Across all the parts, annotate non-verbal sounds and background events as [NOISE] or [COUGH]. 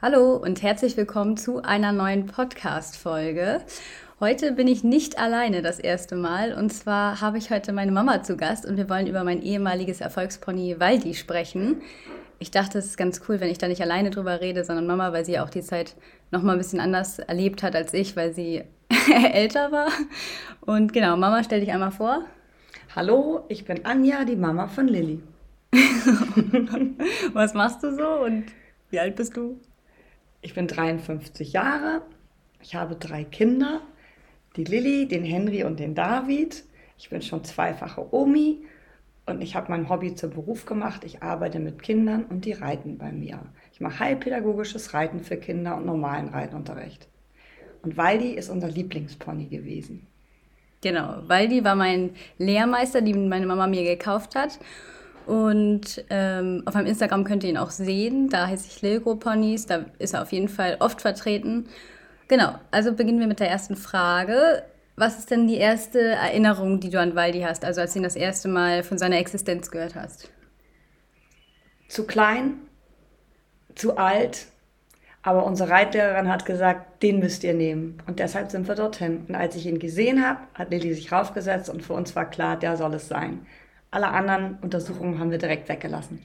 Hallo und herzlich willkommen zu einer neuen Podcast-Folge. Heute bin ich nicht alleine das erste Mal und zwar habe ich heute meine Mama zu Gast und wir wollen über mein ehemaliges Erfolgspony Waldi sprechen. Ich dachte, es ist ganz cool, wenn ich da nicht alleine drüber rede, sondern Mama, weil sie auch die Zeit noch mal ein bisschen anders erlebt hat als ich, weil sie [LAUGHS] älter war. Und genau, Mama, stell dich einmal vor. Hallo, ich bin Anja, die Mama von Lilly. [LAUGHS] Was machst du so und wie alt bist du? Ich bin 53 Jahre. Ich habe drei Kinder, die Lilly, den Henry und den David. Ich bin schon zweifache Omi und ich habe mein Hobby zum Beruf gemacht. Ich arbeite mit Kindern und die reiten bei mir. Ich mache heilpädagogisches Reiten für Kinder und normalen Reitunterricht. Und Waldi ist unser Lieblingspony gewesen. Genau, Waldi war mein Lehrmeister, den meine Mama mir gekauft hat. Und ähm, auf meinem Instagram könnt ihr ihn auch sehen. Da heiße ich Lilgo Ponys. Da ist er auf jeden Fall oft vertreten. Genau, also beginnen wir mit der ersten Frage. Was ist denn die erste Erinnerung, die du an Waldi hast, also als du ihn das erste Mal von seiner Existenz gehört hast? Zu klein, zu alt, aber unsere Reitlehrerin hat gesagt, den müsst ihr nehmen. Und deshalb sind wir dorthin. Und als ich ihn gesehen habe, hat Lilly sich raufgesetzt und für uns war klar, der soll es sein. Alle anderen Untersuchungen haben wir direkt weggelassen.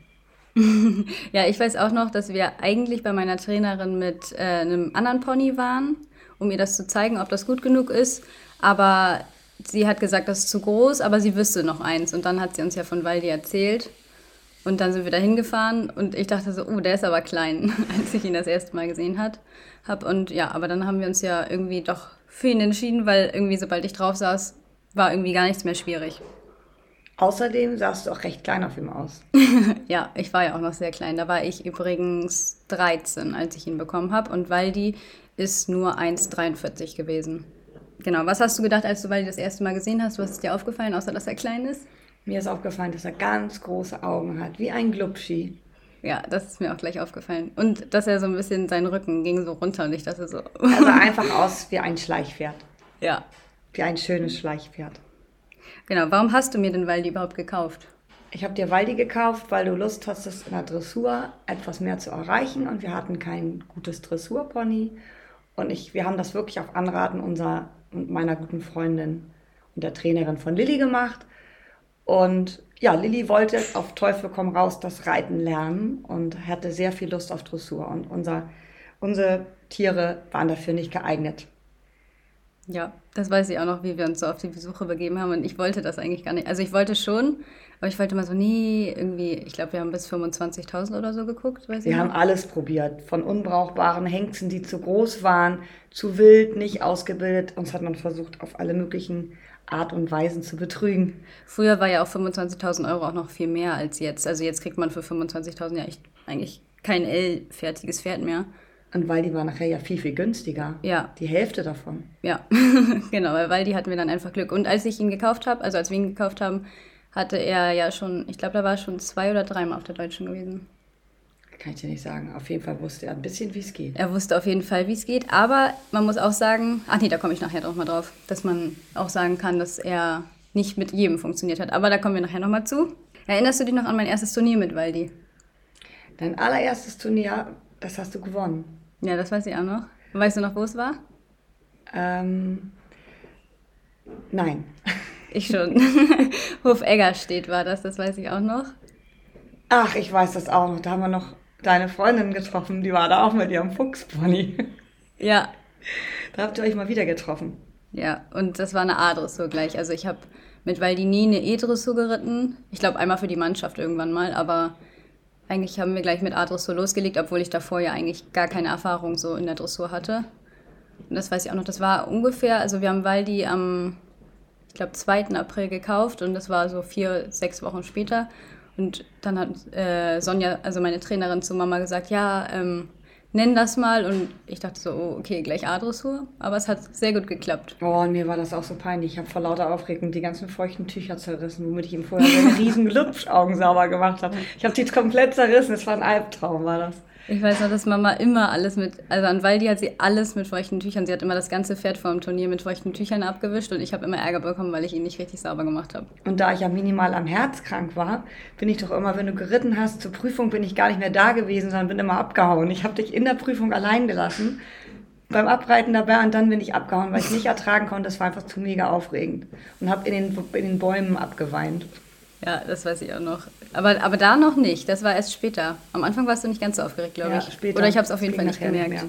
[LAUGHS] ja, ich weiß auch noch, dass wir eigentlich bei meiner Trainerin mit äh, einem anderen Pony waren, um ihr das zu zeigen, ob das gut genug ist. Aber sie hat gesagt, das ist zu groß, aber sie wüsste noch eins. Und dann hat sie uns ja von Waldi erzählt. Und dann sind wir da hingefahren und ich dachte so, oh, der ist aber klein, [LAUGHS] als ich ihn das erste Mal gesehen hat, hab. Und ja, aber dann haben wir uns ja irgendwie doch für ihn entschieden, weil irgendwie, sobald ich drauf saß, war irgendwie gar nichts mehr schwierig. Außerdem sahst du auch recht klein auf ihm aus. [LAUGHS] ja, ich war ja auch noch sehr klein. Da war ich übrigens 13, als ich ihn bekommen habe. Und Waldi ist nur 1,43 gewesen. Genau. Was hast du gedacht, als du Waldi das erste Mal gesehen hast? Was ist dir aufgefallen, außer dass er klein ist? Mir ist aufgefallen, dass er ganz große Augen hat, wie ein Glubschi. Ja, das ist mir auch gleich aufgefallen. Und dass er so ein bisschen, sein Rücken ging so runter und ich dachte so. er sah [LAUGHS] einfach aus wie ein Schleichpferd. Ja. Wie ein schönes Schleichpferd. Genau, warum hast du mir denn Waldi überhaupt gekauft? Ich habe dir Waldi gekauft, weil du Lust hast, in der Dressur etwas mehr zu erreichen und wir hatten kein gutes Dressurpony. Und ich, wir haben das wirklich auf Anraten unserer und meiner guten Freundin und der Trainerin von Lilly gemacht. Und ja, Lilly wollte auf Teufel komm raus das Reiten lernen und hatte sehr viel Lust auf Dressur. Und unser, unsere Tiere waren dafür nicht geeignet. Ja, das weiß ich auch noch, wie wir uns so auf die Besuche begeben haben. Und ich wollte das eigentlich gar nicht. Also ich wollte schon, aber ich wollte mal so nie irgendwie, ich glaube, wir haben bis 25.000 oder so geguckt. Weiß wir haben alles probiert. Von unbrauchbaren Hengsten, die zu groß waren, zu wild, nicht ausgebildet. Uns hat man versucht, auf alle möglichen Art und Weisen zu betrügen. Früher war ja auch 25.000 Euro auch noch viel mehr als jetzt. Also jetzt kriegt man für 25.000 ja echt eigentlich kein L-fertiges Pferd mehr. Und Waldi war nachher ja viel, viel günstiger. Ja. Die Hälfte davon. Ja, [LAUGHS] genau, weil Waldi hatten wir dann einfach Glück. Und als ich ihn gekauft habe, also als wir ihn gekauft haben, hatte er ja schon, ich glaube, da war schon zwei oder dreimal auf der Deutschen gewesen. Kann ich dir nicht sagen. Auf jeden Fall wusste er ein bisschen, wie es geht. Er wusste auf jeden Fall, wie es geht. Aber man muss auch sagen, ach nee, da komme ich nachher drauf mal drauf, dass man auch sagen kann, dass er nicht mit jedem funktioniert hat. Aber da kommen wir nachher nochmal zu. Erinnerst du dich noch an mein erstes Turnier mit Waldi? Dein allererstes Turnier, das hast du gewonnen. Ja, das weiß ich auch noch. Weißt du noch, wo es war? Ähm, nein. [LAUGHS] Ich schon. [LAUGHS] Hof Eggerstedt war das, das weiß ich auch noch. Ach, ich weiß das auch noch. Da haben wir noch deine Freundin getroffen, die war da auch mit ihrem Fuchspony. [LAUGHS] Ja. Da habt ihr euch mal wieder getroffen. Ja, und das war eine A-Dressur gleich. Also ich habe mit Valdini eine E-Dressur geritten. Ich glaube einmal für die Mannschaft irgendwann mal, aber eigentlich haben wir gleich mit A-Dressur losgelegt, obwohl ich davor ja eigentlich gar keine Erfahrung so in der Dressur hatte. Und das weiß ich auch noch. Das war ungefähr, also wir haben Waldi am, ich glaube, 2. April gekauft und das war so vier, sechs Wochen später. Und dann hat äh, Sonja, also meine Trainerin, zu Mama gesagt, ja, ähm, nenn das mal. Und ich dachte so, oh, okay, gleich A-Dressur. Aber es hat sehr gut geklappt. Oh, und mir war das auch so peinlich. Ich habe vor lauter Aufregung die ganzen feuchten Tücher zerrissen, womit ich ihm vorher seine riesen [LAUGHS] Glubschaugen sauber gemacht habe. Ich habe die komplett zerrissen. Es war ein Albtraum, war das. Ich weiß noch, dass Mama immer alles mit, also an Waldi hat sie alles mit feuchten Tüchern. Sie hat immer das ganze Pferd vor dem Turnier mit feuchten Tüchern abgewischt und ich habe immer Ärger bekommen, weil ich ihn nicht richtig sauber gemacht habe. Und da ich ja minimal am Herz krank war, bin ich doch immer, wenn du geritten hast, zur Prüfung bin ich gar nicht mehr da gewesen, sondern bin immer abgehauen. Ich habe dich in der Prüfung allein gelassen beim Abreiten dabei und dann bin ich abgehauen, weil ich nicht ertragen konnte. Das war einfach zu mega aufregend und habe in den, in den Bäumen abgeweint. Ja, das weiß ich auch noch. Aber, aber da noch nicht. Das war erst später. Am Anfang warst du nicht ganz so aufgeregt, glaube Ja, ich. später. Oder ich habe es auf jeden Fall nicht gemerkt.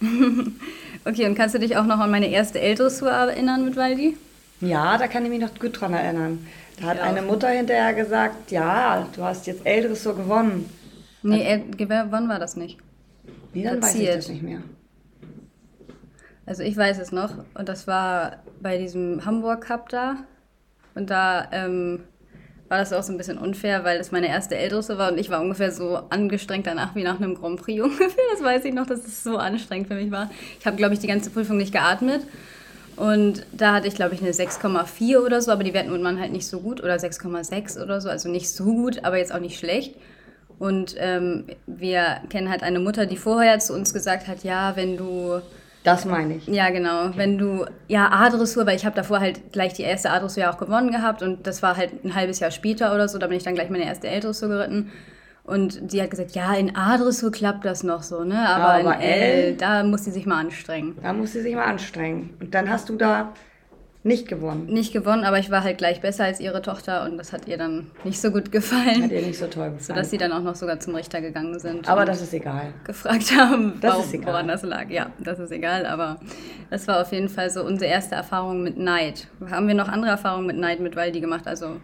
[LAUGHS] okay, und kannst du dich auch noch an meine erste L-Dressur erinnern mit Waldi? Ja, da kann ich mich noch gut dran erinnern. Da hat Ja. eine Mutter hinterher gesagt, ja, du hast jetzt L-Dressur gewonnen. Nee, L gewonnen war das nicht. Wie, dann weiß ich Platziert. das nicht mehr. Also ich weiß es noch. Und das war bei diesem Hamburg Cup da. Und da ähm, war das auch so ein bisschen unfair, weil das meine erste L-Dressur war und ich war ungefähr so angestrengt danach wie nach einem Grand Prix [LAUGHS] ungefähr. Das weiß ich noch, dass es so anstrengend für mich war. Ich habe, glaube ich, die ganze Prüfung nicht geatmet. Und da hatte ich, glaube ich, eine 6,4 oder so, aber die Werten man halt nicht so gut. Oder 6,6 oder so, also nicht so gut, aber jetzt auch nicht schlecht. Und ähm, wir kennen halt eine Mutter, die vorher zu uns gesagt hat, ja, wenn du Das meine ich. ja, genau. Wenn du, ja, A-Dressur, weil ich habe davor halt gleich die erste A-Dressur ja auch gewonnen gehabt und das war halt ein halbes Jahr später oder so, da bin ich dann gleich meine erste L-Dressur geritten. Und sie hat gesagt, ja, in A-Dressur klappt das noch so, ne? Aber, Aber in L, L? da muss sie sich mal anstrengen. Da muss sie sich mal anstrengen. Und dann hast du da nicht gewonnen. Nicht gewonnen, aber ich war halt gleich besser als ihre Tochter und das hat ihr dann nicht so gut gefallen. Hat ihr nicht so toll gefallen. Sodass sie dann auch noch sogar zum Richter gegangen sind. Aber das ist egal. gefragt haben, Das warum, ist egal. woran das lag. Ja, das ist egal, aber das war auf jeden Fall so unsere erste Erfahrung mit Neid. Haben wir noch andere Erfahrungen mit Neid mit Waldi gemacht? Also,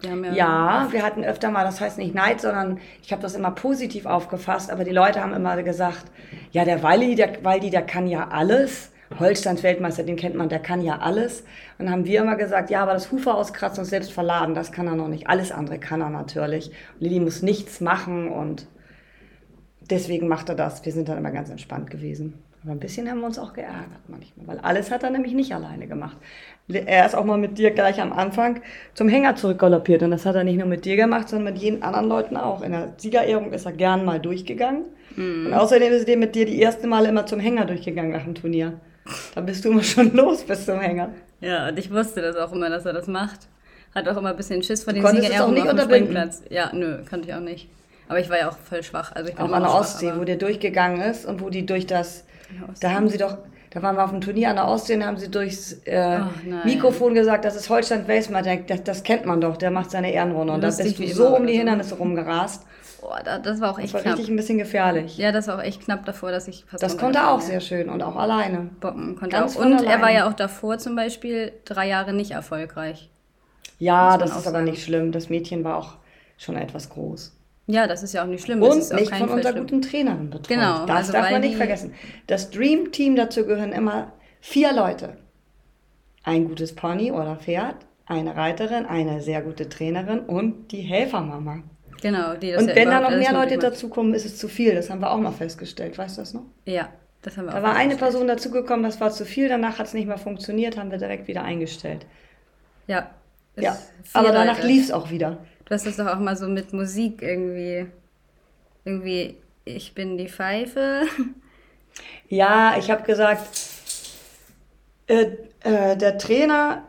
wir haben ja. Ja, wir hatten öfter mal, das heißt nicht Neid, sondern ich habe das immer positiv aufgefasst, aber die Leute haben immer gesagt, ja, der Waldi, der, Waldi, der kann ja alles. Holsteins Weltmeister, den kennt man, der kann ja alles. Und dann haben wir immer gesagt, ja, aber das Hufer auskratzen und selbst verladen, das kann er noch nicht. Alles andere kann er natürlich. Lilly muss nichts machen und deswegen macht er das. Wir sind dann immer ganz entspannt gewesen. Aber ein bisschen haben wir uns auch geärgert manchmal, weil alles hat er nämlich nicht alleine gemacht. Er ist auch mal mit dir gleich am Anfang zum Hänger zurückgaloppiert und das hat er nicht nur mit dir gemacht, sondern mit jeden anderen Leuten auch. In der Siegerehrung ist er gern mal durchgegangen und außerdem ist er mit dir die erste Mal immer zum Hänger durchgegangen nach dem Turnier. Da bist du immer schon [LAUGHS] los bis zum Hänger. Ja, und ich wusste das auch immer, dass er das macht. Hat auch immer ein bisschen Schiss vor den konntest es auch nicht auf dem. Springplatz. Ja, nö, kannte ich auch nicht. Aber ich war ja auch voll schwach. Also ich bin Auch an der Ostsee, schwach, wo der durchgegangen ist und wo die durch das, da haben sie doch, da waren wir auf dem Turnier an der Ostsee und haben sie durchs äh. Mikrofon gesagt, das ist Holstein Weltmeister, das, das kennt man doch, der macht seine Ehrenrunde. Und da bist du so um die oder so. Hindernisse rumgerast. Boah, da, das war auch Das echt war knapp. richtig ein bisschen gefährlich. Ja, das war auch echt knapp davor, dass ich fast Das konnte er auch sehr schön und auch alleine. Bocken konnte Ganz auch. Und er war alleine. ja auch davor zum Beispiel drei Jahre nicht erfolgreich. Ja, das ist aber nicht schlimm. Das Mädchen war auch schon etwas groß. Ja, das ist ja auch nicht schlimm. das Und nicht von Fall unserer guten Trainerin betreut. Genau, Das also darf man nicht vergessen. Das Dream Team, dazu gehören immer vier Leute. Ein gutes Pony oder Pferd, eine Reiterin, eine sehr gute Trainerin und die Helfermama. Genau, die das Und ja wenn da noch mehr Leute dazukommen, ist es zu viel. Das haben wir auch mal festgestellt. Weißt du das noch? Ja, das haben wir Da auch war eine. Person dazugekommen, das war zu viel. Danach hat es nicht mehr funktioniert, haben wir direkt wieder eingestellt. Ja. Ja, aber danach lief es auch wieder. Du hast das doch auch mal so mit Musik irgendwie. Irgendwie, ich bin die Pfeife. [LAUGHS] Ja, ich habe gesagt, äh, äh, der Trainer,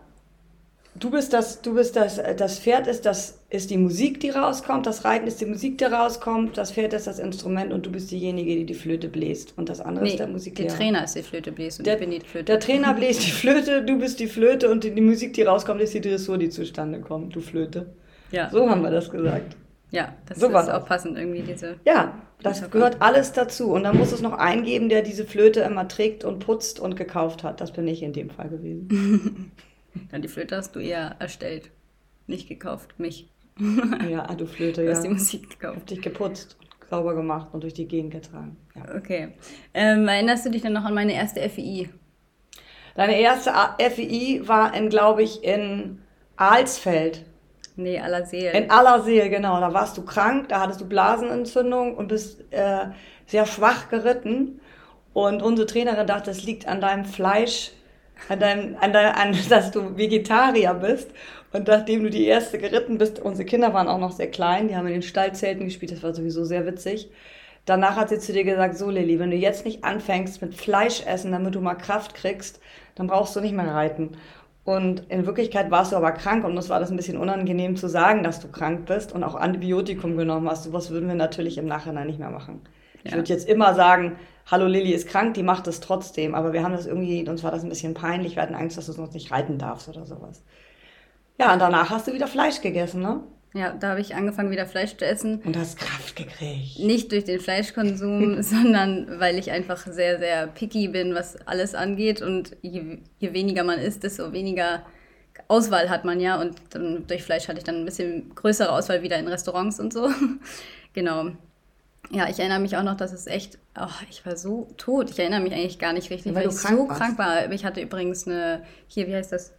du bist das, du bist das, äh, das Pferd ist das ist die Musik, die rauskommt, das Reiten ist die Musik, die rauskommt, das Pferd ist das Instrument und du bist diejenige, die die Flöte bläst und das andere Nee, ist der der Musiklehrer. Trainer ist die Flöte bläst und Der, ich bin die Flöte. der Trainer bläst die Flöte, du bist die Flöte und die, die Musik, die rauskommt, ist die Dressur, die zustande kommt, du Flöte. ja. So haben wir das gesagt. ja, das so ist das. auch passend irgendwie, diese. Ja, das gehört alles dazu. Und dann muss es noch einen geben, der diese Flöte immer trägt und putzt und gekauft hat. Das bin ich in dem Fall gewesen. [LAUGHS] Ja, die Flöte hast du eher erstellt. Nicht gekauft, mich. [LAUGHS] Ja, ah, du Flöte, Du ja. hast die Musik Ich gekauft. hab dich geputzt, sauber gemacht und durch die Gegend getragen. Ja. Okay. Ähm, erinnerst du dich dann noch an meine erste FI? Deine erste FEI war in, glaube ich, in Alsfeld. Nee, aller Seelen. In Allerseel, genau. Da warst du krank, da hattest du Blasenentzündung und bist äh, sehr schwach geritten. Und unsere Trainerin dachte, es liegt an deinem Fleisch, an deinem, an dein, an, [LAUGHS] dass du Vegetarier bist. Und nachdem du die erste geritten bist, unsere Kinder waren auch noch sehr klein, die haben in den Stallzelten gespielt, das war sowieso sehr witzig. Danach hat sie zu dir gesagt, so Lilly, wenn du jetzt nicht anfängst mit Fleisch essen, damit du mal Kraft kriegst, dann brauchst du nicht mehr reiten. Und in Wirklichkeit warst du aber krank und uns war das ein bisschen unangenehm zu sagen, dass du krank bist und auch Antibiotikum genommen hast. Sowas würden wir natürlich im Nachhinein nicht mehr machen. Ich würde jetzt immer sagen, hallo Lilly ist krank, die macht es trotzdem. Aber wir haben das irgendwie, uns war das ein bisschen peinlich, wir hatten Angst, dass du sonst nicht reiten darfst oder sowas. Ja, und danach hast du wieder Fleisch gegessen, ne? Ja, da habe ich angefangen, wieder Fleisch zu essen. Und hast Kraft gekriegt. Nicht durch den Fleischkonsum, [LAUGHS] sondern weil ich einfach sehr, sehr picky bin, was alles angeht. Und je, je weniger man isst, desto weniger Auswahl hat man ja. Und dann, durch Fleisch hatte ich dann ein bisschen größere Auswahl wieder in Restaurants und so. [LAUGHS] genau. Ja, ich erinnere mich auch noch, dass es echt, oh, ich war so tot. Ich erinnere mich eigentlich gar nicht richtig, weil, weil ich krank so warst. krank war. Ich hatte übrigens eine, hier, wie heißt das?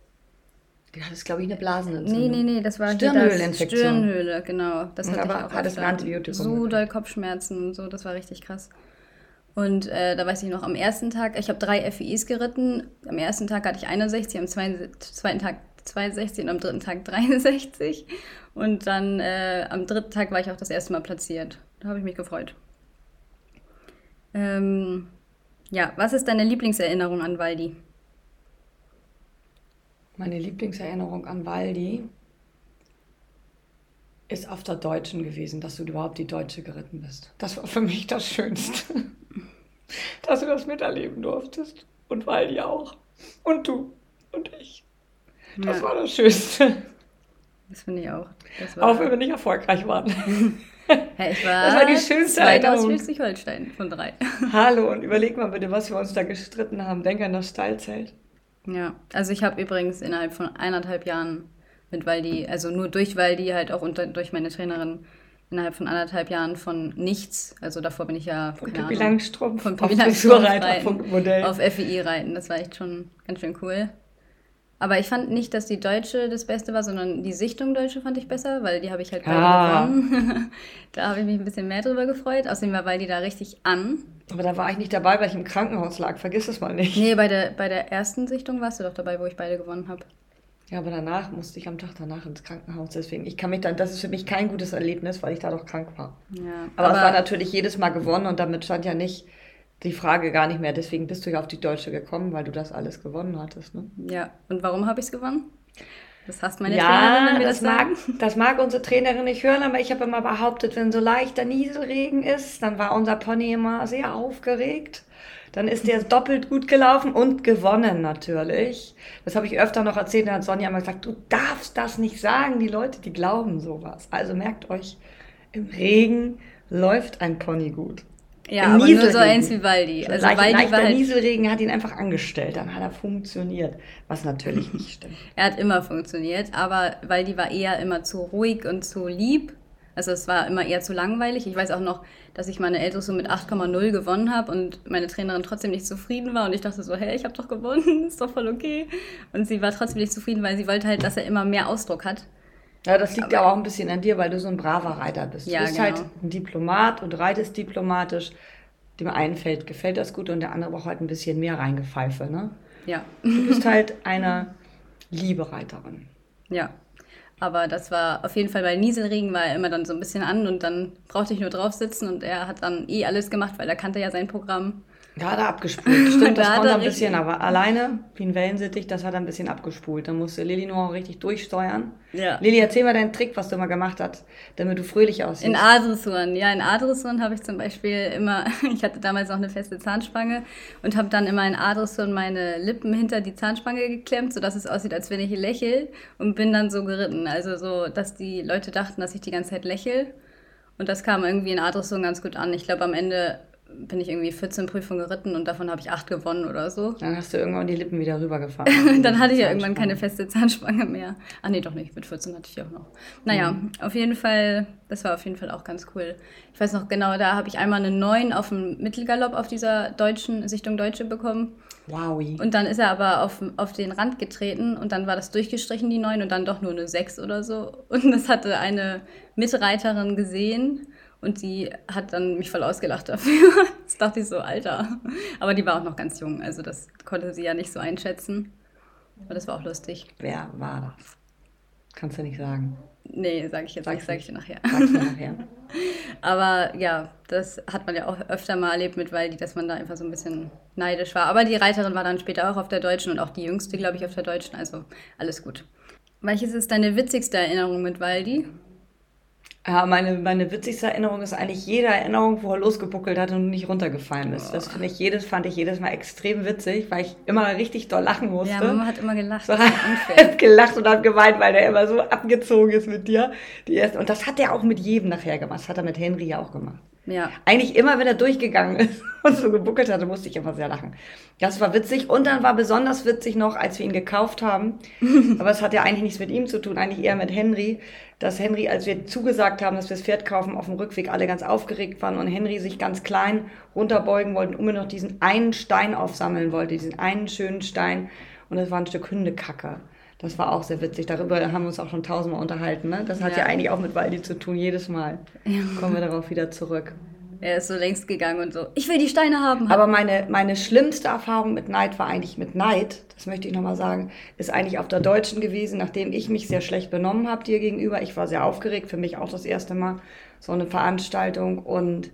Du hattest, glaube ich, eine Blasenentzündung. Nee, nee, nee, das war Stirnhöhleninfektion. Stirnhöhle, genau. Das hatte Aber ich auch hattest ein Antibiotikum. So doll Kopfschmerzen und so, das war richtig krass. Und äh, da weiß ich noch, am ersten Tag, ich habe drei FIIs geritten. Am ersten Tag hatte ich 61, am zweiten Tag 62 und am dritten Tag 63. Und dann äh, am dritten Tag war ich auch das erste Mal platziert. Da habe ich mich gefreut. Ähm, ja, was ist deine Lieblingserinnerung an Waldi? Meine Lieblingserinnerung an Waldi ist auf der Deutschen gewesen, dass du überhaupt die Deutsche geritten bist. Das war für mich das Schönste, [LAUGHS] dass du das miterleben durftest. Und Waldi auch. Und du und ich. Das ja. war das Schönste. Das finde ich auch. auch wenn wir nicht erfolgreich waren. [LAUGHS] [LAUGHS] Ich war das war die schönste Erinnerung. Schleswig-Holstein von drei. [LAUGHS] Hallo, und überleg mal bitte, was wir uns da gestritten haben. Denk an das Stallzelt. Ja, also ich habe übrigens innerhalb von eineinhalb Jahren mit Waldi, also nur durch Waldi, halt auch unter, durch meine Trainerin, innerhalb von anderthalb Jahren von nichts, also davor bin ich ja von Pippi Langstrumpf von Pippi Langstrumpf auf FEI reiten, das war echt schon ganz schön cool. Aber ich fand nicht, dass die Deutsche das Beste war, sondern die Sichtung Deutsche fand ich besser, weil die habe ich halt beide ah. gewonnen. [LAUGHS] da habe ich mich ein bisschen mehr drüber gefreut. Außerdem war Waldi da richtig an. Aber da war ich nicht dabei, weil ich im Krankenhaus lag. Vergiss es mal nicht. Nee, bei der, bei der ersten Sichtung warst du doch dabei, wo ich beide gewonnen habe. Ja, aber danach musste ich am Tag danach ins Krankenhaus. Deswegen, ich kann mich dann, das ist für mich kein gutes Erlebnis, weil ich da doch krank war. Ja, aber, aber es war natürlich jedes Mal gewonnen und damit stand ja nicht die Frage gar nicht mehr. Deswegen bist du ja auf die Deutsche gekommen, weil du das alles gewonnen hattest. Ne? Ja, und warum habe ich es gewonnen? Das hasst meine ja, Trainerin, wenn wir das, das mag, das mag unsere Trainerin nicht hören, aber ich habe immer behauptet, wenn so leichter Nieselregen ist, dann war unser Pony immer sehr aufgeregt. Dann ist der doppelt gut gelaufen und gewonnen natürlich. Das habe ich öfter noch erzählt. Dann hat Sonja immer gesagt, du darfst das nicht sagen. Die Leute, die glauben sowas. Also merkt euch, im Regen läuft ein Pony gut. Ja, aber nur so eins wie Waldi. Also Leicht, Waldi war halt Nieselregen hat ihn einfach angestellt, dann hat er funktioniert, was natürlich nicht stimmt. [LAUGHS] er hat immer funktioniert, aber Waldi war eher immer zu ruhig und zu lieb. Also es war immer eher zu langweilig. Ich weiß auch noch, dass ich meine Ältere so mit 8,0 gewonnen habe und meine Trainerin trotzdem nicht zufrieden war und ich dachte so, hey, ich habe doch gewonnen, [LAUGHS] ist doch voll okay. Und sie war trotzdem nicht zufrieden, weil sie wollte halt, dass er immer mehr Ausdruck hat. Ja, das liegt aber, ja auch ein bisschen an dir, weil du so ein braver Reiter bist. Ja, du bist halt genau. halt ein Diplomat und reitest diplomatisch. Dem einen fällt, gefällt das gut und der andere braucht halt ein bisschen mehr Reingepfeife, ne? Ja. Du bist [LAUGHS] halt eine liebe Reiterin. Ja. Aber das war auf jeden Fall bei Nieselregen war er immer dann so ein bisschen an und dann brauchte ich nur drauf sitzen und er hat dann eh alles gemacht, weil er kannte ja sein Programm. Da hat er abgespult. [LAUGHS] Stimmt, das da konnte ein bisschen, aber alleine, wie ein Wellensittich, das hat er ein bisschen abgespult. Da musste Lilly nur auch richtig durchsteuern. Ja. Lilly, erzähl mal deinen Trick, was du mal gemacht hast, damit du fröhlich aussiehst. In A-Dressuren, ja, in A-Dressuren habe ich zum Beispiel immer, [LAUGHS] ich hatte damals noch eine feste Zahnspange und habe dann immer in A-Dressuren meine Lippen hinter die Zahnspange geklemmt, sodass es aussieht, als wenn ich lächle und bin dann so geritten. Also so, dass die Leute dachten, dass ich die ganze Zeit lächle. Und das kam irgendwie in A-Dressuren ganz gut an. Ich glaube, am Ende bin ich irgendwie 14 Prüfungen geritten und davon habe ich acht gewonnen oder so. Dann hast du irgendwann die Lippen wieder rübergefahren. [LAUGHS] dann hatte ich ja irgendwann keine feste Zahnspange mehr. Ah nee, doch nicht, mit 14 hatte ich die auch noch. Naja, mhm. auf jeden Fall, das war auf jeden Fall auch ganz cool. Ich weiß noch genau, da habe ich einmal eine 9 auf dem Mittelgalopp auf dieser deutschen Sichtung Deutsche bekommen. Wow. Und dann ist er aber auf, auf den Rand getreten und dann war das durchgestrichen, die 9 und dann doch nur eine 6 oder so. Und das hatte eine Mitreiterin gesehen und sie hat dann mich voll ausgelacht dafür. [LAUGHS] das dachte ich so, Alter. Aber die war auch noch ganz jung, also das konnte sie ja nicht so einschätzen. Aber das war auch lustig. Wer war das? Kannst du nicht sagen. Nee, sage ich jetzt Sag's nicht, sage ich dir nachher. Sag's dir nachher. [LAUGHS] Aber ja, das hat man ja auch öfter mal erlebt mit Waldi, dass man da einfach so ein bisschen neidisch war. Aber die Reiterin war dann später auch auf der Deutschen und auch die jüngste, glaube ich, auf der Deutschen. Also alles gut. Welches ist deine witzigste Erinnerung mit Waldi? Ja, meine, meine witzigste Erinnerung ist eigentlich jede Erinnerung, wo er losgebuckelt hat und nicht runtergefallen ist. Das finde ich jedes, fand ich jedes Mal extrem witzig, weil ich immer richtig doll lachen musste. Ja, Mama hat immer gelacht. So [LAUGHS] hat gelacht und hat geweint, weil der immer so abgezogen ist mit dir. Die erste. Und das hat er auch mit jedem nachher gemacht. Das hat er mit Henry ja auch gemacht. Ja. Eigentlich immer, wenn er durchgegangen ist [LAUGHS] und so gebuckelt hatte, musste ich immer sehr lachen. Das war witzig. Und dann war besonders witzig noch, als wir ihn gekauft haben. [LAUGHS] Aber es hat ja eigentlich nichts mit ihm zu tun, eigentlich eher mit Henry. Dass Henry, als wir zugesagt haben, dass wir das Pferd kaufen, auf dem Rückweg alle ganz aufgeregt waren und Henry sich ganz klein runterbeugen wollte und nur noch diesen einen Stein aufsammeln wollte, diesen einen schönen Stein. Und das war ein Stück Hundekacke. Das war auch sehr witzig. Darüber haben wir uns auch schon tausendmal unterhalten. Ne? Das hat ja. ja eigentlich auch mit Waldi zu tun. Jedes Mal ja. kommen wir darauf wieder zurück. Er ist so längst gegangen und so, ich will die Steine haben. Aber meine, meine schlimmste Erfahrung mit Neid war eigentlich mit Neid, das möchte ich nochmal sagen, ist eigentlich auf der Deutschen gewesen, nachdem ich mich sehr schlecht benommen habe dir gegenüber. Ich war sehr aufgeregt, für mich auch das erste Mal, so eine Veranstaltung. Und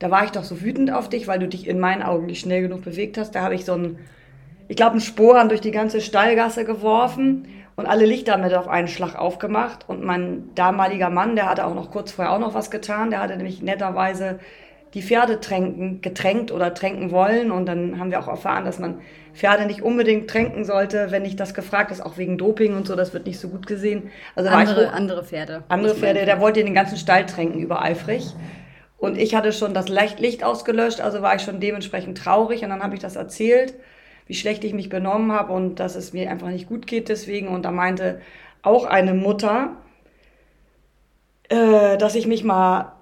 da war ich doch so wütend auf dich, weil du dich in meinen Augen nicht schnell genug bewegt hast. Da habe ich so ein ich glaube, einen Sporen durch die ganze Stallgasse geworfen und alle Lichter mit auf einen Schlag aufgemacht. Und mein damaliger Mann, der hatte auch noch kurz vorher auch noch was getan. Der hatte nämlich netterweise die Pferde tränken, getränkt oder tränken wollen. Und dann haben wir auch erfahren, dass man Pferde nicht unbedingt tränken sollte, wenn nicht das gefragt ist, auch wegen Doping und so. Das wird nicht so gut gesehen. Also andere, hoch, andere Pferde. Andere Pferde, der wollte den ganzen Stall tränken, übereifrig. Und ich hatte schon das Licht ausgelöscht, also war ich schon dementsprechend traurig. Und dann habe ich das erzählt wie schlecht ich mich benommen habe und dass es mir einfach nicht gut geht deswegen. Und da meinte auch eine Mutter, äh, dass ich mich mal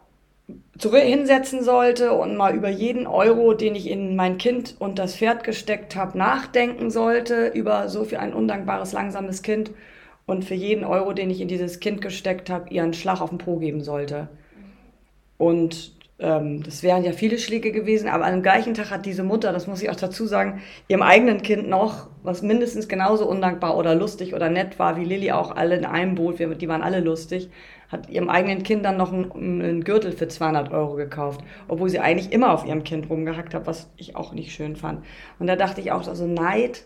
zurück hinsetzen sollte und mal über jeden Euro, den ich in mein Kind und das Pferd gesteckt habe, nachdenken sollte, über so viel ein undankbares, langsames Kind und für jeden Euro, den ich in dieses Kind gesteckt habe, ihr einen Schlag auf den Po geben sollte. Und ähm, das wären ja viele Schläge gewesen, aber am gleichen Tag hat diese Mutter, das muss ich auch dazu sagen, ihrem eigenen Kind noch, was mindestens genauso undankbar oder lustig oder nett war, wie Lilly auch alle in einem Boot, wir, die waren alle lustig, hat ihrem eigenen Kind dann noch einen, einen, Gürtel für 200 Euro gekauft, obwohl sie eigentlich immer auf ihrem Kind rumgehackt hat, was ich auch nicht schön fand. Und da dachte ich auch, also Neid,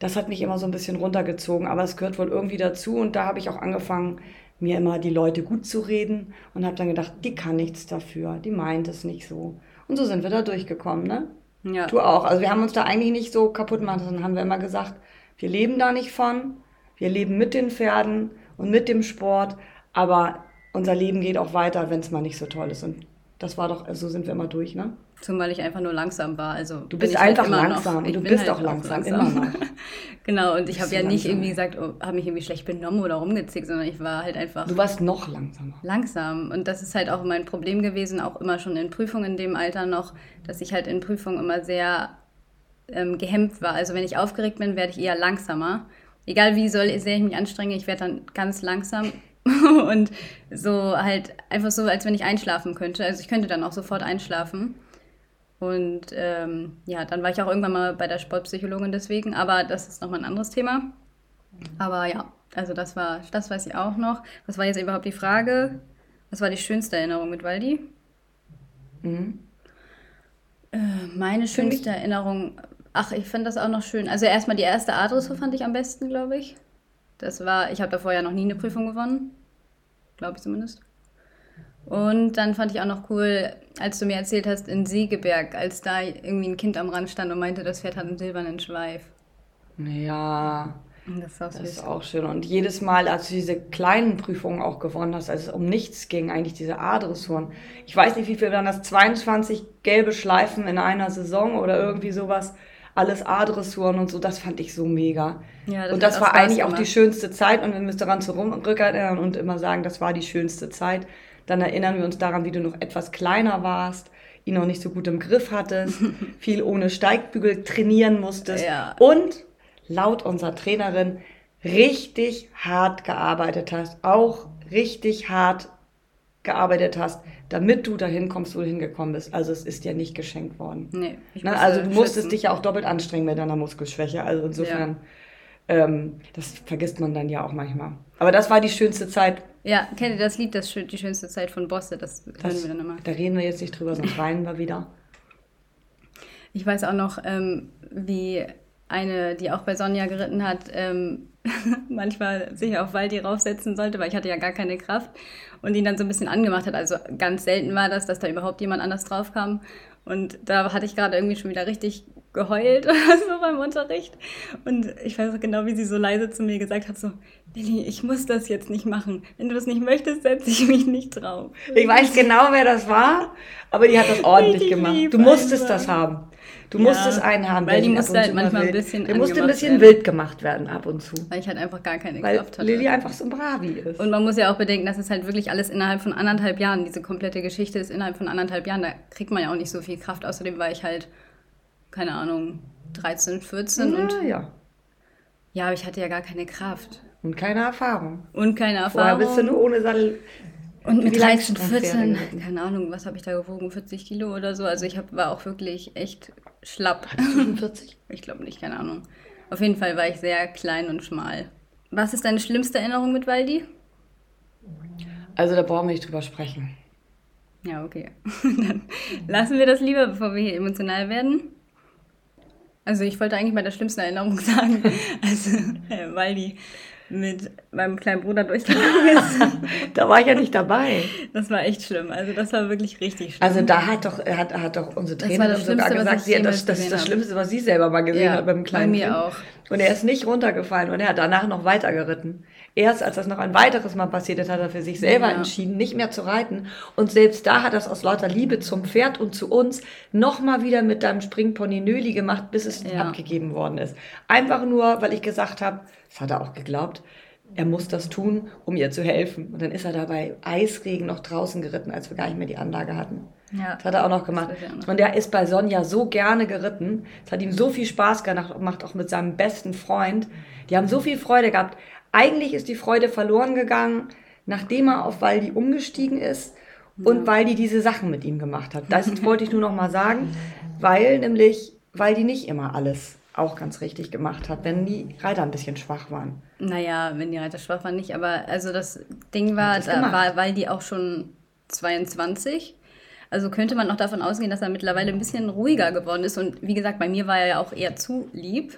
das hat mich immer so ein bisschen runtergezogen, aber es gehört wohl irgendwie dazu und da habe ich auch angefangen, mir immer die Leute gut zu reden und habe dann gedacht, die kann nichts dafür, die meint es nicht so. Und so sind wir da durchgekommen, ne? Ja. Du auch. Also wir haben uns da eigentlich nicht so kaputt gemacht, sondern haben wir immer gesagt, wir leben da nicht von, wir leben mit den Pferden und mit dem Sport, aber unser Leben geht auch weiter, wenn es mal nicht so toll ist. Und das war doch, so sind wir immer durch, ne? Zumal ich einfach nur langsam war. Also du bist halt einfach halt langsam. Du bist halt auch langsam, langsam, immer noch. [LAUGHS] genau, und ich habe ja nicht irgendwie gesagt, oh, habe mich irgendwie schlecht benommen oder rumgezickt, sondern ich war halt einfach. Du warst noch langsamer. Langsam. Und das ist halt auch mein Problem gewesen, auch immer schon in Prüfungen in dem Alter noch, dass ich halt in Prüfungen immer sehr ähm, gehemmt war. Also wenn ich aufgeregt bin, werde ich eher langsamer. Egal wie soll, sehr ich mich anstrenge, ich werde dann ganz langsam [LAUGHS] und so halt einfach so, als wenn ich einschlafen könnte. Also ich könnte dann auch sofort einschlafen. Und ähm, ja, dann war ich auch irgendwann mal bei der Sportpsychologin deswegen, aber das ist nochmal ein anderes Thema. Aber ja, also das war, das weiß ich auch noch. Was war jetzt überhaupt die Frage? Was war die schönste Erinnerung mit Waldi? Mhm. Äh, meine schönste Erinnerung, ach, ich fand das auch noch schön. Also erstmal die erste Adresse fand ich am besten, glaube ich. Das war, ich habe davor ja noch nie eine Prüfung gewonnen. Glaube ich zumindest. Und dann fand ich auch noch cool, als du mir erzählt hast, in Segeberg, als da irgendwie ein Kind am Rand stand und meinte, das Pferd hat einen silbernen Schweif. Ja. Das ist, auch, das ist auch schön. Und jedes Mal, als du diese kleinen Prüfungen auch gewonnen hast, als es um nichts ging, eigentlich diese A-Dressuren. Ich weiß nicht, wie viel dann das 22 gelbe Schleifen in einer Saison oder irgendwie sowas alles A-Dressuren und so, das fand ich so mega. Ja, das und das war eigentlich gemacht. auch die schönste Zeit und wir müssen daran zurückerinnern und immer sagen, das war die schönste Zeit. Dann erinnern wir uns daran, wie du noch etwas kleiner warst, ihn noch nicht so gut im Griff hattest, [LAUGHS] viel ohne Steigbügel trainieren musstest ja. und laut unserer Trainerin richtig hart gearbeitet hast, auch richtig hart gearbeitet hast, damit du dahin kommst, wo du hingekommen bist. Also es ist dir nicht geschenkt worden. Nee, Na, ne, also du musstest schützen. dich ja auch doppelt anstrengen mit deiner Muskelschwäche. Also insofern, ja. ähm, das vergisst man dann ja auch manchmal. Aber das war die schönste Zeit. Ja, kennt ihr das Lied, das die schönste Zeit von Bosse? Das, das hören wir dann immer. Da reden wir jetzt nicht drüber, sonst weinen wir wieder. Ich weiß auch noch, ähm, wie eine, die auch bei Sonja geritten hat, ähm, [LAUGHS] manchmal sich auf Waldi raufsetzen sollte, weil ich hatte ja gar keine Kraft und ihn dann so ein bisschen angemacht hat. Also ganz selten war das, dass da überhaupt jemand anders drauf kam. Und da hatte ich gerade irgendwie schon wieder richtig geheult [LAUGHS] oder so beim Unterricht. Und ich weiß auch genau, wie sie so leise zu mir gesagt hat, so, Lilly, ich muss das jetzt nicht machen. Wenn du das nicht möchtest, setze ich mich nicht drauf. Ich weiß genau, wer das war, aber die hat das ordentlich gemacht. Du musstest einfach. das haben. Du ja, musstest einen haben, weil die musste halt manchmal ein bisschen Der musste ein bisschen werden. wild gemacht werden ab und zu. Weil ich halt einfach gar keine weil Kraft hatte. Lilly einfach so ein Bravi ist. Und man muss ja auch bedenken, dass es halt wirklich alles innerhalb von anderthalb Jahren, diese komplette Geschichte ist innerhalb von anderthalb Jahren, da kriegt man ja auch nicht so viel Kraft. Außerdem war ich halt, keine Ahnung, 13, 14 ja, und. Ja. Ja, aber ich hatte ja gar keine Kraft. Und keine Erfahrung. Und keine Erfahrung. Vorher bist du nur ohne Sattel und mit 13, 14, keine Ahnung, was habe ich da gewogen, 40 Kilo oder so. Also ich hab, war auch wirklich echt schlapp. 45? [LAUGHS] Ich glaube nicht, keine Ahnung. Auf jeden Fall war ich sehr klein und schmal. Was ist deine schlimmste Erinnerung mit Waldi? Also da brauchen wir nicht drüber sprechen. Ja, okay. [LAUGHS] Dann lassen wir das lieber, bevor wir hier emotional werden. Also ich wollte eigentlich bei der schlimmsten Erinnerung [LAUGHS] sagen, also äh, Waldi mit meinem kleinen Bruder durchgegangen [LAUGHS] ist. da war ich ja nicht dabei. Das war echt schlimm. Also das war wirklich richtig schlimm. Also da hat doch, hat, hat doch unsere Trainerin sogar gesagt, sie, das, das ist das Schlimmste, was sie selber mal gesehen ja, hat beim kleinen bei mir kind. auch. Und er ist nicht runtergefallen und er hat danach noch weiter geritten. Erst als das noch ein weiteres Mal passiert ist, hat er für sich selber ja. entschieden, nicht mehr zu reiten. Und selbst da hat er es aus lauter Liebe zum Pferd und zu uns nochmal wieder mit deinem Springpony Nöli gemacht, bis es ja. abgegeben worden ist. Einfach nur, weil ich gesagt habe, das hat er auch geglaubt, er muss das tun, um ihr zu helfen. Und dann ist er dabei Eisregen noch draußen geritten, als wir gar nicht mehr die Anlage hatten. Ja, das hat er auch noch gemacht. Und der ist bei Sonja so gerne geritten. Es hat ihm so viel Spaß gemacht, auch mit seinem besten Freund. Die haben so viel Freude gehabt. Eigentlich ist die Freude verloren gegangen, nachdem er auf Waldi umgestiegen ist und ja. die diese Sachen mit ihm gemacht hat. Das [LAUGHS] wollte ich nur noch mal sagen, weil nämlich, weil die nicht immer alles auch ganz richtig gemacht hat, wenn die Reiter ein bisschen schwach waren. Naja, wenn die Reiter schwach waren nicht, aber also das Ding war, das da war weil die auch schon 22. Also könnte man noch davon ausgehen, dass er mittlerweile ein bisschen ruhiger geworden ist. Und wie gesagt, bei mir war er ja auch eher zu lieb.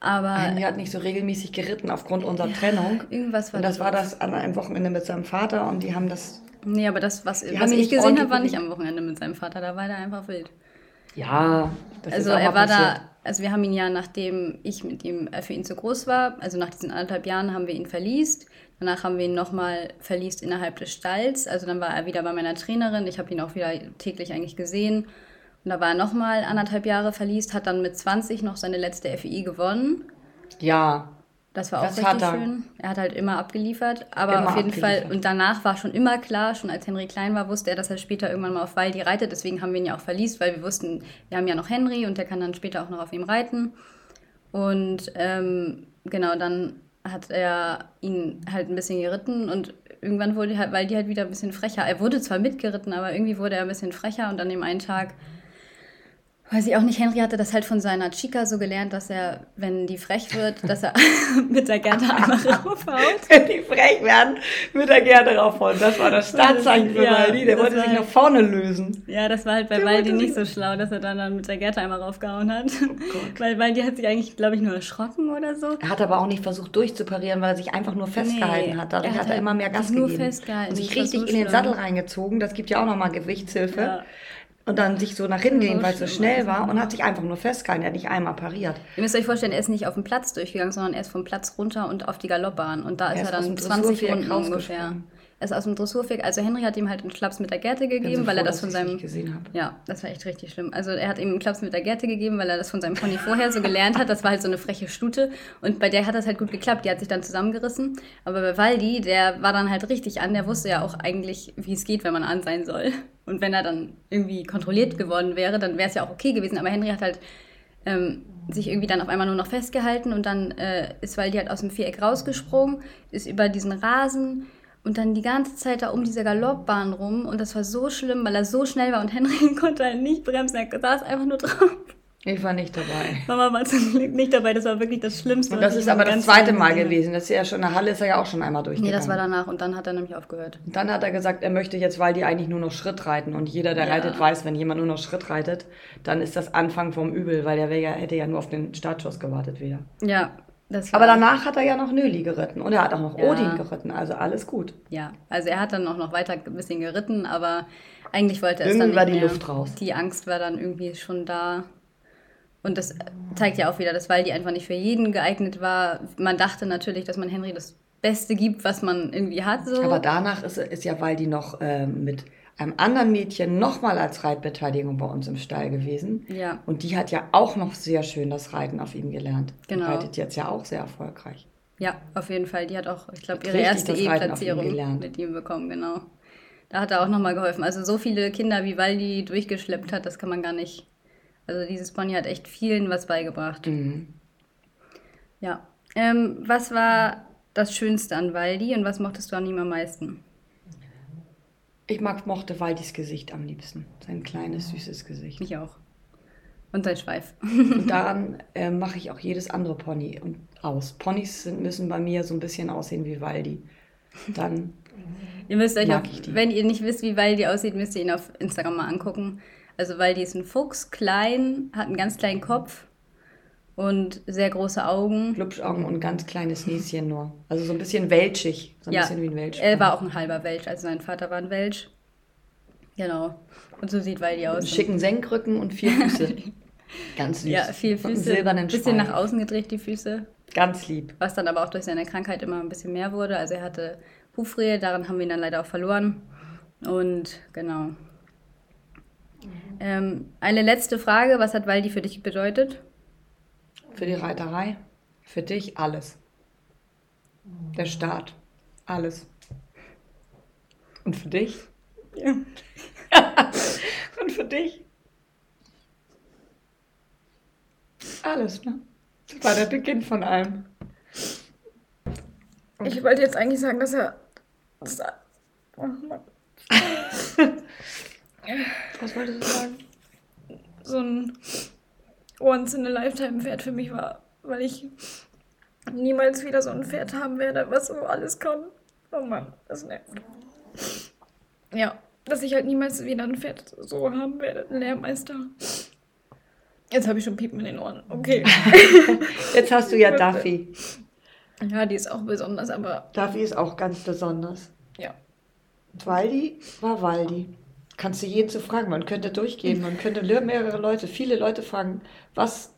Aber er hat nicht so regelmäßig geritten aufgrund unserer ja, Trennung. Irgendwas war Und das war das an einem Wochenende mit seinem Vater und die haben das. Nee, aber das, was, was ich gesehen habe, war nicht am Wochenende mit seinem Vater. Da war er einfach wild. Ja, das also ist auch er war passiert. da, also wir haben ihn ja, nachdem ich mit ihm äh, für ihn zu groß war, also nach diesen anderthalb Jahren haben wir ihn verliest. Danach haben wir ihn nochmal verliest innerhalb des Stalls. Also dann war er wieder bei meiner Trainerin. Ich habe ihn auch wieder täglich eigentlich gesehen. Und da war er nochmal anderthalb Jahre verliest, hat dann mit 20 noch seine letzte FI gewonnen. Ja. Das war auch das richtig er. schön. Er hat halt immer abgeliefert. Aber immer auf jeden Fall, und danach war schon immer klar, schon als Henry klein war, wusste er, dass er später irgendwann mal auf Waldi reitet. Deswegen haben wir ihn ja auch verliest, weil wir wussten, wir haben ja noch Henry und der kann dann später auch noch auf ihm reiten. Und ähm, genau, dann hat er ihn halt ein bisschen geritten und irgendwann wurde halt, weil die halt wieder ein bisschen frecher. Er wurde zwar mitgeritten, aber irgendwie wurde er ein bisschen frecher und an dem einen Tag weiß ich auch nicht, Henry hatte das halt von seiner Chica so gelernt, dass er, wenn die frech wird, [LAUGHS] dass er [LAUGHS] mit der Gerte einmal raufhaut. Wenn die frech werden, mit der Gerte raufhauen. Das war das Startzeichen für ja, Waldi. Der wollte sich nach vorne lösen. Ja, das war halt bei Waldi nicht so schlau, dass er dann, dann mit der Gerte einmal raufgehauen hat. Oh [LAUGHS] weil Waldi hat sich eigentlich, glaube ich, nur erschrocken oder so. Er hat aber auch nicht versucht durchzuparieren, weil er sich einfach nur festgehalten nee, hat. Dadurch er hat, hat er immer mehr Gas nur gegeben. Festgehalten. Und sich richtig so in den Sattel reingezogen. Das gibt ja auch nochmal Gewichtshilfe. Ja und dann sich so nach hinten gehen, weil es so schnell war und hat sich einfach nur festgehalten. Er hat nicht einmal pariert. Ihr müsst euch vorstellen, er ist nicht auf den Platz durchgegangen, sondern er ist vom Platz runter und auf die Galoppbahn. Und da ist er, er dann 20 Runden ungefähr. Er ist aus dem Dressurviereck. Also Henry hat ihm halt einen Klaps mit der Gerte gegeben, weil froh, er das von seinem. Ja, das war echt richtig schlimm. Also er hat ihm einen Klaps mit der Gerte gegeben, weil er das von seinem Pony vorher so gelernt hat. Das war halt so eine freche Stute. Und bei der hat das halt gut geklappt. Die hat sich dann zusammengerissen. Aber bei Waldi, der war dann halt richtig an. Der wusste ja auch eigentlich, wie es geht, wenn man an sein soll. Und wenn er dann irgendwie kontrolliert geworden wäre, dann wäre es ja auch okay gewesen. Aber Henry hat halt ähm, sich irgendwie dann auf einmal nur noch festgehalten und dann äh, ist Waldi halt aus dem Viereck rausgesprungen, ist über diesen Rasen und dann die ganze Zeit da um diese Galoppbahn rum. Und das war so schlimm, weil er so schnell war und [LAUGHS] Henry konnte halt nicht bremsen. Er saß einfach nur drauf. Ich war nicht dabei. Mama war zum Glück nicht dabei, das war wirklich das Schlimmste. Und das ist aber das zweite Mal gewesen. Das ist ja schon, in der Halle ist er ja auch schon einmal durchgegangen. Nee, das war danach und dann hat er nämlich aufgehört. Und dann hat er gesagt, er möchte jetzt, weil die eigentlich nur noch Schritt reiten und jeder, der ja. reitet, weiß, wenn jemand nur noch Schritt reitet, dann ist das Anfang vom Übel, weil der ja, hätte ja nur auf den Startschuss gewartet wieder. Ja, aber danach hat er ja noch Nöli geritten und er hat auch noch ja. Odin geritten, also alles gut. Ja, also er hat dann auch noch weiter ein bisschen geritten, aber eigentlich wollte er es dann nicht war die mehr. Luft raus. Die Angst war dann irgendwie schon da. Und das zeigt ja auch wieder, dass Waldi einfach nicht für jeden geeignet war. Man dachte natürlich, dass man Henry das Beste gibt, was man irgendwie hat. So. Aber danach ist, ist ja Waldi noch äh, mit einem anderen Mädchen nochmal als Reitbeteiligung bei uns im Stall gewesen. Ja. Und die hat ja auch noch sehr schön das Reiten auf ihm gelernt. Genau. Die reitet jetzt ja auch sehr erfolgreich. Ja, auf jeden Fall. Die hat auch, ich glaube, ihre erste E-Platzierung mit ihm bekommen, genau. Da hat er auch nochmal geholfen. Also so viele Kinder, wie Waldi durchgeschleppt hat, das kann man gar nicht. Also dieses Pony hat echt vielen was beigebracht. Mhm. Ja. Ähm, was war das Schönste an Waldi und was mochtest du an ihm am meisten? Ich mag, mochte Waldis Gesicht am liebsten. Sein kleines, süßes Gesicht. Ich auch. Und sein Schweif. und [LAUGHS] daran äh, mache ich auch jedes andere Pony aus. Ponys sind, müssen bei mir so ein bisschen aussehen wie Waldi. Dann. ihr müsst euch, auf, wenn ihr nicht wisst, wie Waldi aussieht, müsst ihr ihn auf Instagram mal angucken. Also Waldi ist ein Fuchs, klein, hat einen ganz kleinen Kopf und sehr große Augen. Glubschaugen und ganz kleines Näschen nur. Also so ein bisschen welschig. So ein ja, bisschen wie ein Welsch. Er war auch ein halber Welsch, also sein Vater war ein Welsch. Genau. Und so sieht Waldi aus. Einen schicken Senkrücken und vier Füße. [LAUGHS] ganz süß. Ja, vier Füße. Silbernen Ein bisschen nach außen gedreht, die Füße. Ganz lieb. Was dann aber auch durch seine Krankheit immer ein bisschen mehr wurde. Also er hatte Hufrehe, daran haben wir ihn dann leider auch verloren. Und genau. Ähm, eine letzte Frage. Was hat Waldi für dich bedeutet? Für die Reiterei? Für dich alles. Der Start. Alles. Und für dich? Ja. [LAUGHS] Und für dich? Alles, ne? Das war der Beginn von allem. Ich wollte jetzt eigentlich sagen, dass er. Dass er oh Mann. [LAUGHS] Was wolltest du sagen? So ein Once in a Lifetime Pferd für mich war, weil ich niemals wieder so ein Pferd haben werde, was so alles kann. Oh Mann, das nervt. Ja, dass ich halt niemals wieder ein Pferd so haben werde, ein Lehrmeister. Jetzt habe ich schon Piepen in den Ohren. Okay. [LAUGHS] Jetzt hast du ja Duffy. Ja, die ist auch besonders, aber. Duffy ist auch ganz besonders. Ja. Und Waldi war Waldi kannst du jeden zu fragen. Man könnte durchgehen, man könnte mehrere Leute, viele Leute fragen, was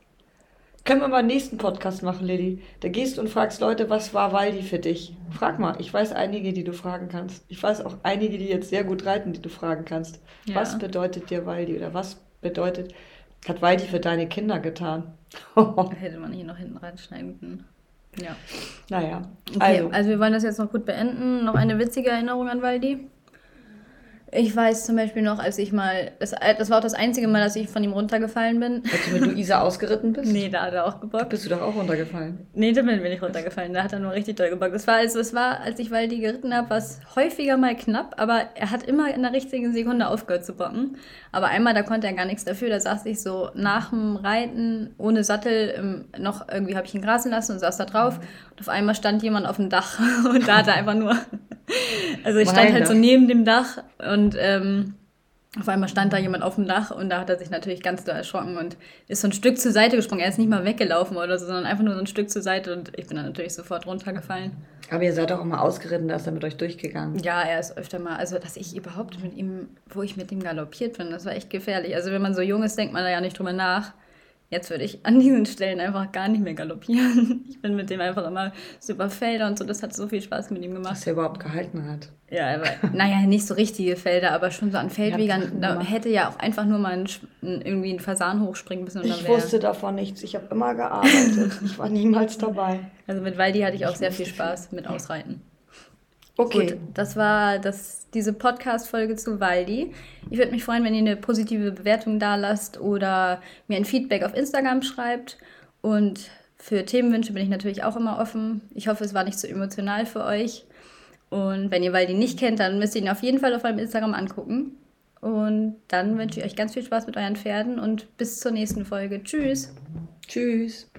können wir mal einen nächsten Podcast machen, Lilly? Da gehst du und fragst Leute, was war Waldi für dich? Frag mal. Ich weiß einige, die du fragen kannst. Ich weiß auch einige, die jetzt sehr gut reiten, die du fragen kannst. Ja. Was bedeutet dir Waldi? Oder was bedeutet, hat Waldi für deine Kinder getan? [LAUGHS] [LAUGHS] Hätte man hier noch hinten reinschneiden können. Ja. Naja. Okay, also. also wir wollen das jetzt noch gut beenden. Noch eine witzige Erinnerung an Waldi? Ich weiß zum Beispiel noch, als ich mal, das, das war auch das einzige Mal, dass ich von ihm runtergefallen bin. Als du mit Luisa ausgeritten bist? Nee, da hat er auch gebockt. Bist du doch auch runtergefallen? Nee, da bin ich nicht runtergefallen. Da hat er nur richtig doll gebockt. Das war, also, es war, als ich Waldi geritten habe, war es häufiger mal knapp, aber er hat immer in der richtigen Sekunde aufgehört zu bocken. Aber einmal, da konnte er gar nichts dafür. Da saß ich so nach dem Reiten ohne Sattel noch irgendwie habe ich ihn grasen lassen und saß da drauf. Und auf einmal stand jemand auf dem Dach [LAUGHS] und da hat er einfach nur [LAUGHS] also ich stand halt so neben dem Dach und ähm, auf einmal stand da jemand auf dem Dach und da hat er sich natürlich ganz doll erschrocken und ist so ein Stück zur Seite gesprungen. Er ist nicht mal weggelaufen oder so, sondern einfach nur so ein Stück zur Seite und ich bin dann natürlich sofort runtergefallen. Aber ihr seid doch auch mal ausgeritten, da ist er mit euch durchgegangen. Ja, er ist öfter mal, also dass ich überhaupt mit ihm, wo ich mit ihm galoppiert bin, das war echt gefährlich. Also wenn man so jung ist, denkt man da ja nicht drüber nach. Jetzt würde ich an diesen Stellen einfach gar nicht mehr galoppieren. [LAUGHS] Ich bin mit dem einfach immer so über Felder und so. Das hat so viel Spaß mit ihm gemacht. Dass er überhaupt gehalten hat. Ja, aber naja, nicht so richtige Felder, aber schon so an Feldwegern. Da hätte ja auch einfach nur mal ein, irgendwie ein Fasan hochspringen müssen. ich wusste davon nichts. Ich habe immer gearbeitet. ich war niemals dabei. Also mit Waldi hatte ich auch ich sehr viel Spaß mit Ausreiten. Okay. Gut, das war das, diese Podcast-Folge zu Waldi. Ich würde mich freuen, wenn ihr eine positive Bewertung da lasst oder mir ein Feedback auf Instagram schreibt. Und für Themenwünsche bin ich natürlich auch immer offen. Ich hoffe, es war nicht so emotional für euch. Und wenn ihr Waldi nicht kennt, dann müsst ihr ihn auf jeden Fall auf meinem Instagram angucken. Und dann wünsche ich euch ganz viel Spaß mit euren Pferden und bis zur nächsten Folge. Tschüss. Tschüss.